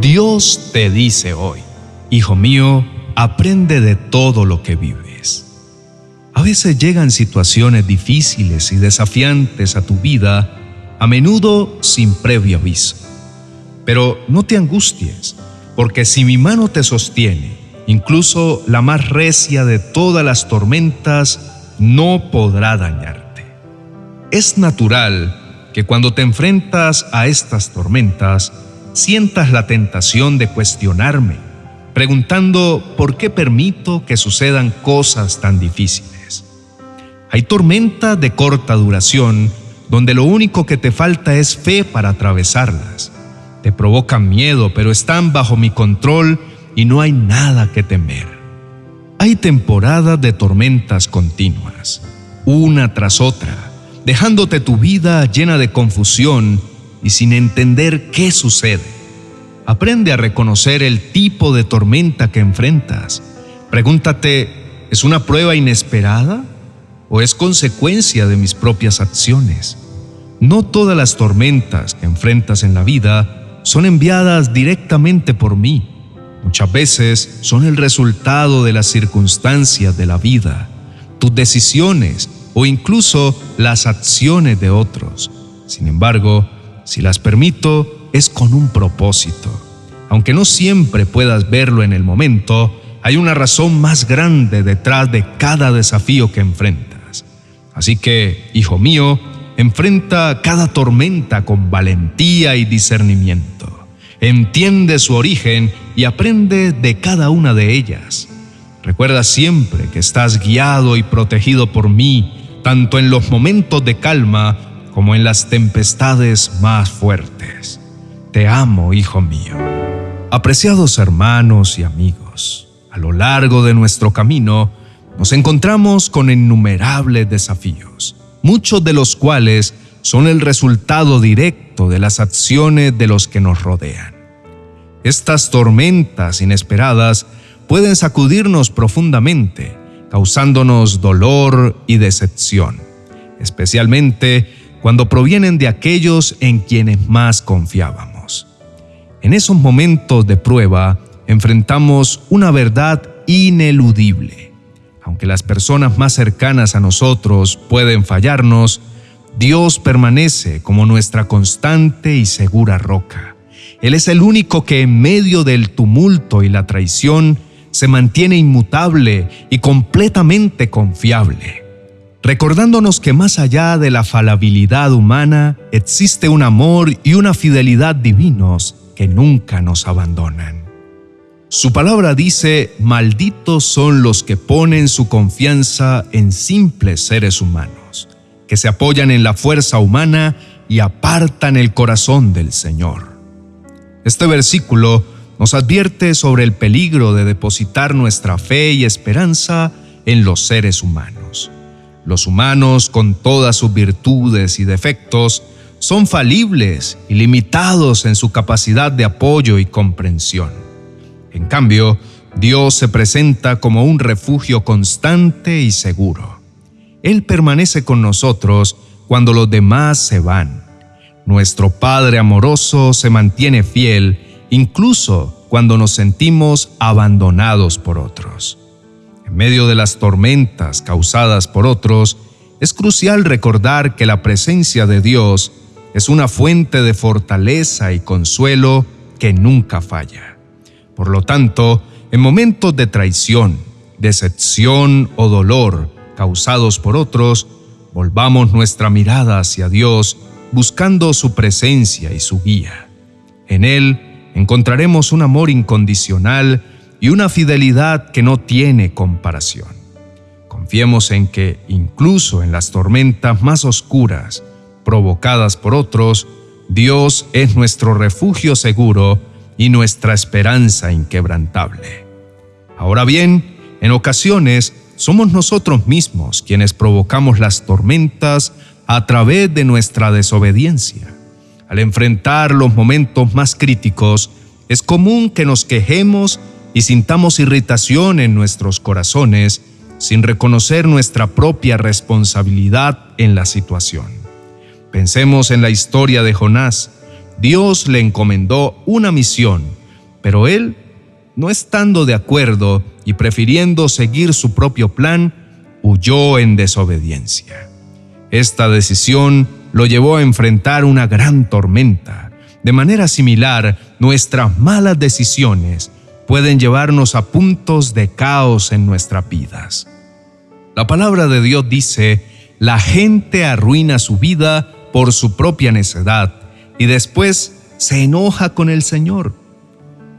Dios te dice hoy, Hijo mío, aprende de todo lo que vives. A veces llegan situaciones difíciles y desafiantes a tu vida, a menudo sin previo aviso. Pero no te angusties, porque si mi mano te sostiene, incluso la más recia de todas las tormentas no podrá dañarte. Es natural que cuando te enfrentas a estas tormentas, sientas la tentación de cuestionarme, preguntando por qué permito que sucedan cosas tan difíciles. Hay tormentas de corta duración donde lo único que te falta es fe para atravesarlas. Te provocan miedo, pero están bajo mi control y no hay nada que temer. Hay temporadas de tormentas continuas, una tras otra, dejándote tu vida llena de confusión y sin entender qué sucede. Aprende a reconocer el tipo de tormenta que enfrentas. Pregúntate, ¿es una prueba inesperada o es consecuencia de mis propias acciones? No todas las tormentas que enfrentas en la vida son enviadas directamente por mí. Muchas veces son el resultado de las circunstancias de la vida, tus decisiones o incluso las acciones de otros. Sin embargo, si las permito, es con un propósito. Aunque no siempre puedas verlo en el momento, hay una razón más grande detrás de cada desafío que enfrentas. Así que, hijo mío, enfrenta cada tormenta con valentía y discernimiento. Entiende su origen y aprende de cada una de ellas. Recuerda siempre que estás guiado y protegido por mí, tanto en los momentos de calma como en las tempestades más fuertes. Te amo, hijo mío. Apreciados hermanos y amigos, a lo largo de nuestro camino nos encontramos con innumerables desafíos, muchos de los cuales son el resultado directo de las acciones de los que nos rodean. Estas tormentas inesperadas pueden sacudirnos profundamente, causándonos dolor y decepción, especialmente cuando provienen de aquellos en quienes más confiábamos. En esos momentos de prueba enfrentamos una verdad ineludible. Aunque las personas más cercanas a nosotros pueden fallarnos, Dios permanece como nuestra constante y segura roca. Él es el único que en medio del tumulto y la traición se mantiene inmutable y completamente confiable recordándonos que más allá de la falabilidad humana existe un amor y una fidelidad divinos que nunca nos abandonan. Su palabra dice, malditos son los que ponen su confianza en simples seres humanos, que se apoyan en la fuerza humana y apartan el corazón del Señor. Este versículo nos advierte sobre el peligro de depositar nuestra fe y esperanza en los seres humanos los humanos, con todas sus virtudes y defectos, son falibles y limitados en su capacidad de apoyo y comprensión. En cambio, Dios se presenta como un refugio constante y seguro. Él permanece con nosotros cuando los demás se van. Nuestro Padre amoroso se mantiene fiel incluso cuando nos sentimos abandonados por otros. En medio de las tormentas causadas por otros, es crucial recordar que la presencia de Dios es una fuente de fortaleza y consuelo que nunca falla. Por lo tanto, en momentos de traición, decepción o dolor causados por otros, volvamos nuestra mirada hacia Dios buscando su presencia y su guía. En Él encontraremos un amor incondicional y una fidelidad que no tiene comparación. Confiemos en que, incluso en las tormentas más oscuras, provocadas por otros, Dios es nuestro refugio seguro y nuestra esperanza inquebrantable. Ahora bien, en ocasiones somos nosotros mismos quienes provocamos las tormentas a través de nuestra desobediencia. Al enfrentar los momentos más críticos, es común que nos quejemos y sintamos irritación en nuestros corazones sin reconocer nuestra propia responsabilidad en la situación. Pensemos en la historia de Jonás. Dios le encomendó una misión Pero él, no estando de acuerdo y prefiriendo seguir su propio plan, huyó en desobediencia. Esta decisión lo llevó a enfrentar una gran tormenta. De manera similar, nuestras malas decisiones pueden llevarnos a puntos de caos en nuestras vidas. La palabra de Dios dice, la gente arruina su vida por su propia necedad y después se enoja con el Señor.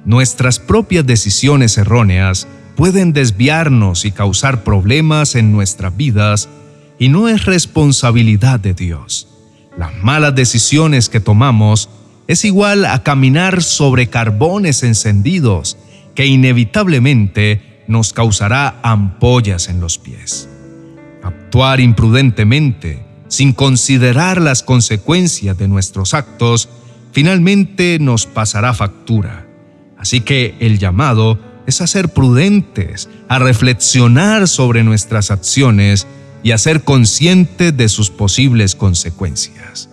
Nuestras propias decisiones erróneas pueden desviarnos y causar problemas en nuestras vidas y no es responsabilidad de Dios. Las malas decisiones que tomamos es igual a caminar sobre carbones encendidos que inevitablemente nos causará ampollas en los pies. Actuar imprudentemente, sin considerar las consecuencias de nuestros actos, finalmente nos pasará factura. Así que el llamado es a ser prudentes, a reflexionar sobre nuestras acciones y a ser conscientes de sus posibles consecuencias.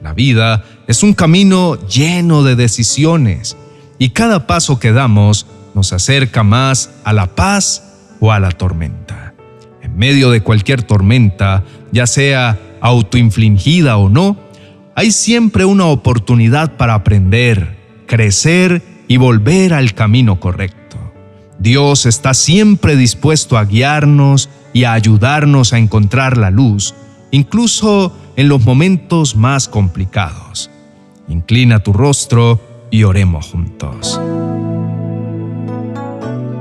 La vida es un camino lleno de decisiones y cada paso que damos nos acerca más a la paz o a la tormenta. En medio de cualquier tormenta, ya sea autoinfligida o no, hay siempre una oportunidad para aprender, crecer y volver al camino correcto. Dios está siempre dispuesto a guiarnos y a ayudarnos a encontrar la luz, incluso en los momentos más complicados. Inclina tu rostro y oremos juntos.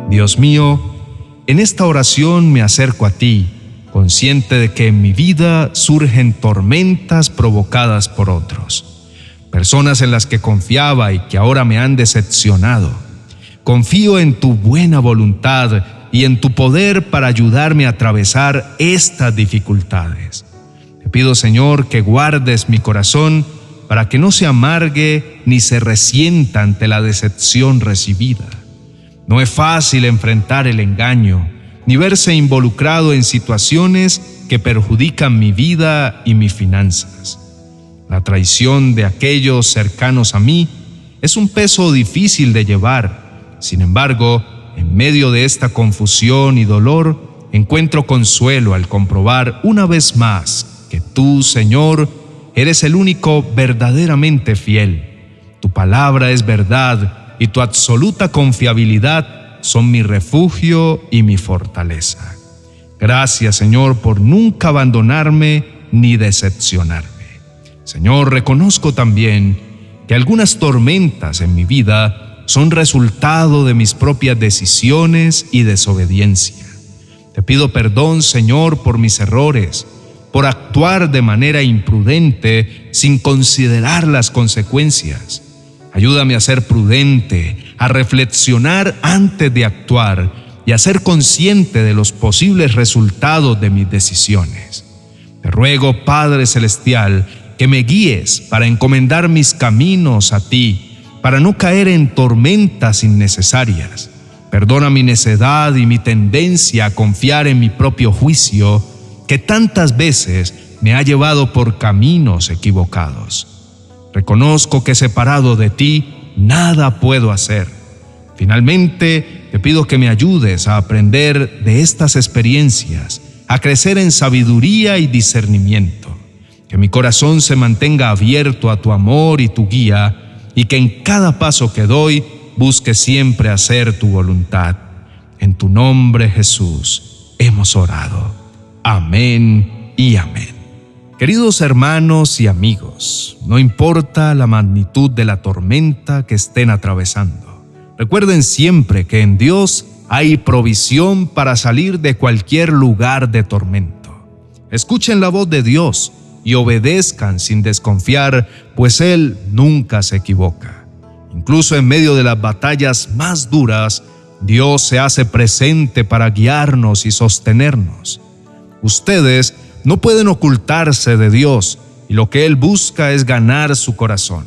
Dios mío, en esta oración me acerco a ti, consciente de que en mi vida surgen tormentas provocadas por otros, personas en las que confiaba y que ahora me han decepcionado. Confío en tu buena voluntad y en tu poder para ayudarme a atravesar estas dificultades. Te pido, Señor, que guardes mi corazón para que no se amargue ni se resienta ante la decepción recibida. No es fácil enfrentar el engaño, ni verse involucrado en situaciones que perjudican mi vida y mis finanzas. La traición de aquellos cercanos a mí es un peso difícil de llevar. Sin embargo, en medio de esta confusión y dolor, encuentro consuelo al comprobar una vez más que tú, Señor, Eres el único verdaderamente fiel. Tu palabra es verdad y tu absoluta confiabilidad son mi refugio y mi fortaleza. Gracias Señor por nunca abandonarme ni decepcionarme. Señor, reconozco también que algunas tormentas en mi vida son resultado de mis propias decisiones y desobediencia. Te pido perdón, Señor, por mis errores por actuar de manera imprudente sin considerar las consecuencias. Ayúdame a ser prudente, a reflexionar antes de actuar y a ser consciente de los posibles resultados de mis decisiones. Te ruego, Padre Celestial, que me guíes para encomendar mis caminos a ti, para no caer en tormentas innecesarias. Perdona mi necedad y mi tendencia a confiar en mi propio juicio que tantas veces me ha llevado por caminos equivocados. Reconozco que separado de ti nada puedo hacer. Finalmente, te pido que me ayudes a aprender de estas experiencias, a crecer en sabiduría y discernimiento, que mi corazón se mantenga abierto a tu amor y tu guía, y que en cada paso que doy busque siempre hacer tu voluntad. En tu nombre, Jesús, hemos orado. Amén y amén. Queridos hermanos y amigos, no importa la magnitud de la tormenta que estén atravesando, recuerden siempre que en Dios hay provisión para salir de cualquier lugar de tormento. Escuchen la voz de Dios y obedezcan sin desconfiar, pues Él nunca se equivoca. Incluso en medio de las batallas más duras, Dios se hace presente para guiarnos y sostenernos. Ustedes no pueden ocultarse de Dios y lo que Él busca es ganar su corazón.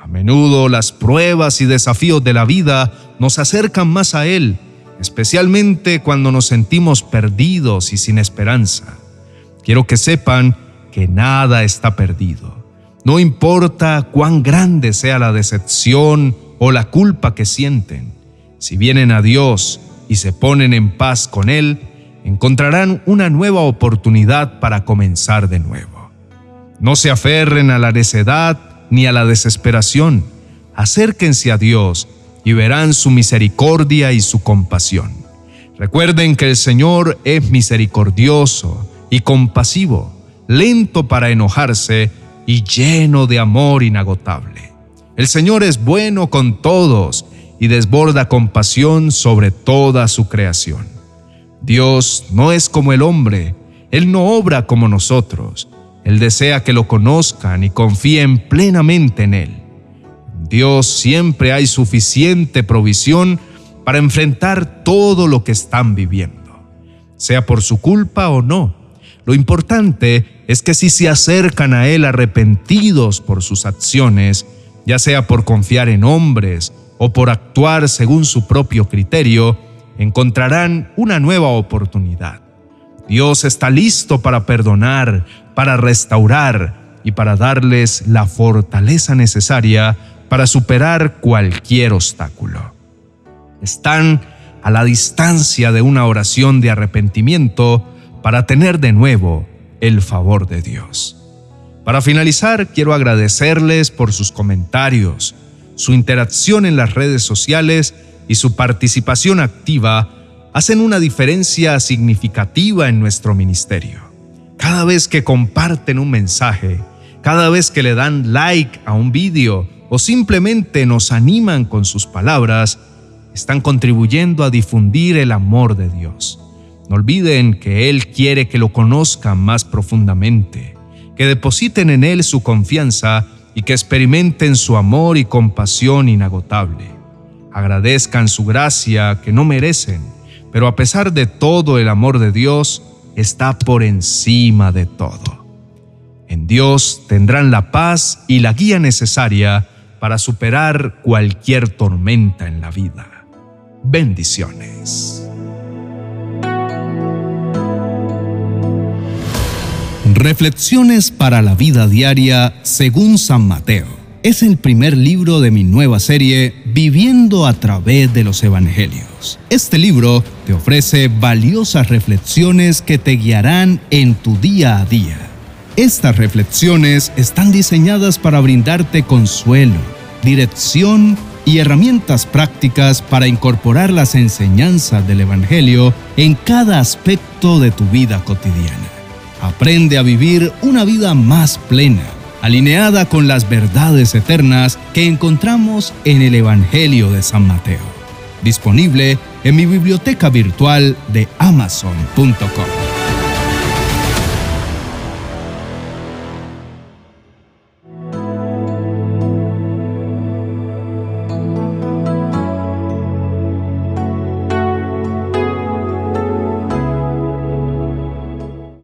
A menudo las pruebas y desafíos de la vida nos acercan más a Él, especialmente cuando nos sentimos perdidos y sin esperanza. Quiero que sepan que nada está perdido. No importa cuán grande sea la decepción o la culpa que sienten. Si vienen a Dios y se ponen en paz con Él, encontrarán una nueva oportunidad para comenzar de nuevo. No se aferren a la necedad ni a la desesperación. Acérquense a Dios y verán su misericordia y su compasión. Recuerden que el Señor es misericordioso y compasivo, lento para enojarse y lleno de amor inagotable. El Señor es bueno con todos y desborda compasión sobre toda su creación. Dios no es como el hombre, Él no obra como nosotros. Él desea que lo conozcan y confíen plenamente en Él. Dios siempre hay suficiente provisión para enfrentar todo lo que están viviendo, sea por su culpa o no. Lo importante es que si se acercan a Él arrepentidos por sus acciones, ya sea por confiar en hombres o por actuar según su propio criterio, encontrarán una nueva oportunidad. Dios está listo para perdonar, para restaurar y para darles la fortaleza necesaria para superar cualquier obstáculo. Están a la distancia de una oración de arrepentimiento para tener de nuevo el favor de Dios. Para finalizar, quiero agradecerles por sus comentarios, su interacción en las redes sociales y su participación activa hacen una diferencia significativa en nuestro ministerio. Cada vez que comparten un mensaje, cada vez que le dan like a un vídeo o simplemente nos animan con sus palabras, están contribuyendo a difundir el amor de Dios. No olviden que Él quiere que lo conozcan más profundamente que depositen en Él su confianza y que experimenten su amor y compasión inagotable. Agradezcan su gracia que no merecen, pero a pesar de todo el amor de Dios está por encima de todo. En Dios tendrán la paz y la guía necesaria para superar cualquier tormenta en la vida. Bendiciones. Reflexiones para la vida diaria según San Mateo. Es el primer libro de mi nueva serie Viviendo a través de los Evangelios. Este libro te ofrece valiosas reflexiones que te guiarán en tu día a día. Estas reflexiones están diseñadas para brindarte consuelo, dirección y herramientas prácticas para incorporar las enseñanzas del Evangelio en cada aspecto de tu vida cotidiana. Aprende a vivir una vida más plena, alineada con las verdades eternas que encontramos en el Evangelio de San Mateo. Disponible en mi biblioteca virtual de amazon.com.